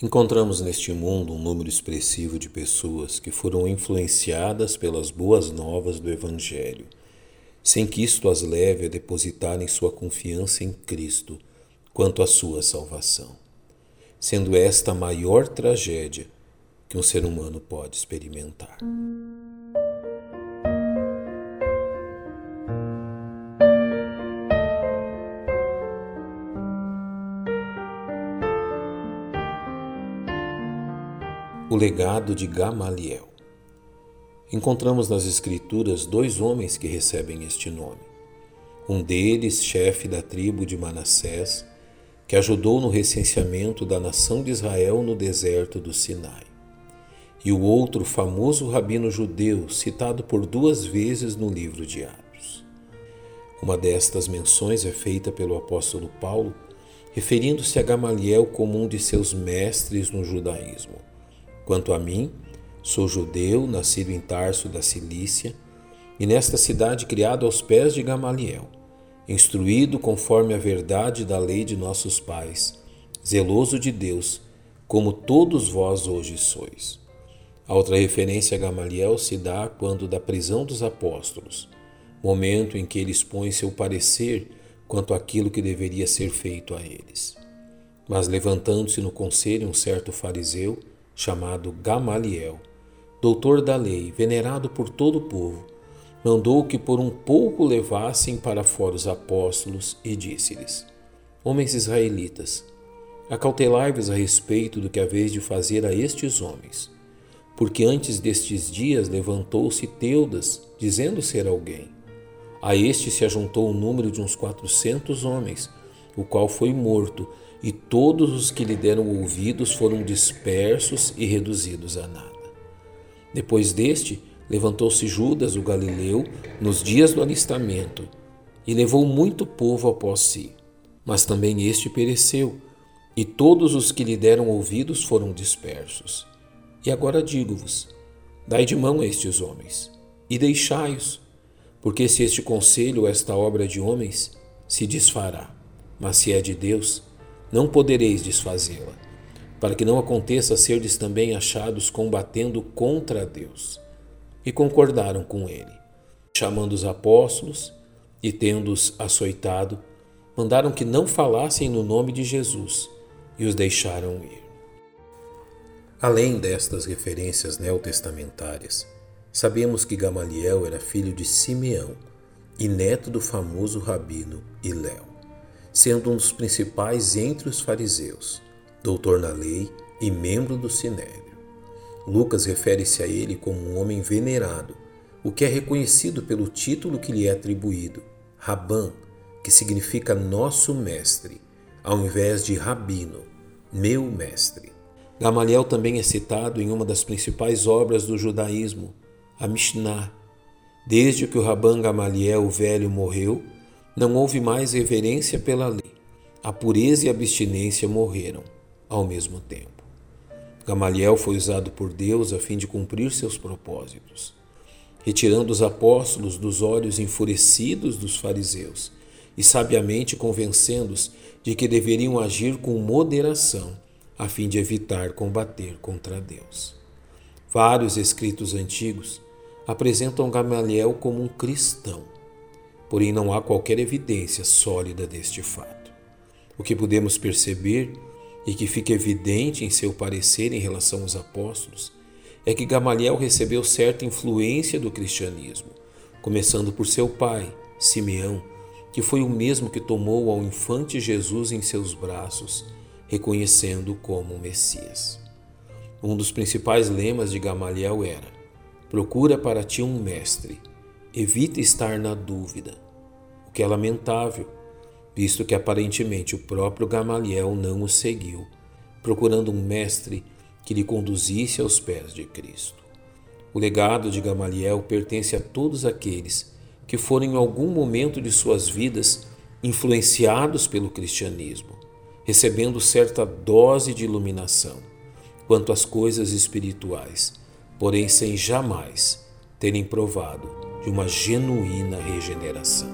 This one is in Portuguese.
Encontramos neste mundo um número expressivo de pessoas que foram influenciadas pelas boas novas do Evangelho, sem que isto as leve a depositarem sua confiança em Cristo quanto à sua salvação, sendo esta a maior tragédia que um ser humano pode experimentar. O legado de Gamaliel. Encontramos nas Escrituras dois homens que recebem este nome. Um deles, chefe da tribo de Manassés, que ajudou no recenseamento da nação de Israel no deserto do Sinai. E o outro, famoso rabino judeu, citado por duas vezes no livro de Atos. Uma destas menções é feita pelo apóstolo Paulo, referindo-se a Gamaliel como um de seus mestres no judaísmo Quanto a mim, sou judeu, nascido em Tarso da Cilícia, e nesta cidade criado aos pés de Gamaliel, instruído conforme a verdade da lei de nossos pais, zeloso de Deus, como todos vós hoje sois. A outra referência a Gamaliel se dá quando da prisão dos apóstolos, momento em que ele expõe seu parecer quanto àquilo que deveria ser feito a eles. Mas levantando-se no conselho um certo fariseu, chamado Gamaliel, doutor da lei, venerado por todo o povo, mandou que por um pouco levassem para fora os apóstolos e disse-lhes: Homens israelitas, acautelai-vos a respeito do que haveis de fazer a estes homens, porque antes destes dias levantou-se Teudas, dizendo ser alguém. A este se ajuntou o número de uns quatrocentos homens, o qual foi morto e todos os que lhe deram ouvidos foram dispersos e reduzidos a nada. Depois deste, levantou-se Judas, o galileu, nos dias do alistamento, e levou muito povo após si. Mas também este pereceu, e todos os que lhe deram ouvidos foram dispersos. E agora digo-vos: dai de mão a estes homens, e deixai-os, porque se este conselho, esta obra de homens, se desfará, mas se é de Deus, não podereis desfazê-la, para que não aconteça serdes também achados combatendo contra Deus. E concordaram com ele. Chamando os apóstolos e tendo-os açoitado, mandaram que não falassem no nome de Jesus e os deixaram ir. Além destas referências neotestamentárias, sabemos que Gamaliel era filho de Simeão e neto do famoso rabino Iléu sendo um dos principais entre os fariseus, doutor na lei e membro do sinédrio. Lucas refere-se a ele como um homem venerado, o que é reconhecido pelo título que lhe é atribuído, Rabã, que significa nosso mestre, ao invés de rabino, meu mestre. Gamaliel também é citado em uma das principais obras do judaísmo, a Mishnah. Desde que o Rabban Gamaliel o velho morreu, não houve mais reverência pela lei. A pureza e a abstinência morreram ao mesmo tempo. Gamaliel foi usado por Deus a fim de cumprir seus propósitos, retirando os apóstolos dos olhos enfurecidos dos fariseus e sabiamente convencendo-os de que deveriam agir com moderação a fim de evitar combater contra Deus. Vários escritos antigos apresentam Gamaliel como um cristão porém não há qualquer evidência sólida deste fato. O que podemos perceber e que fica evidente em seu parecer em relação aos apóstolos é que Gamaliel recebeu certa influência do cristianismo, começando por seu pai, Simeão, que foi o mesmo que tomou ao infante Jesus em seus braços, reconhecendo-o como o Messias. Um dos principais lemas de Gamaliel era: Procura para ti um mestre evita estar na dúvida, o que é lamentável, visto que aparentemente o próprio Gamaliel não o seguiu, procurando um mestre que lhe conduzisse aos pés de Cristo. O legado de Gamaliel pertence a todos aqueles que foram em algum momento de suas vidas influenciados pelo cristianismo, recebendo certa dose de iluminação quanto às coisas espirituais, porém sem jamais terem provado de uma genuína regeneração.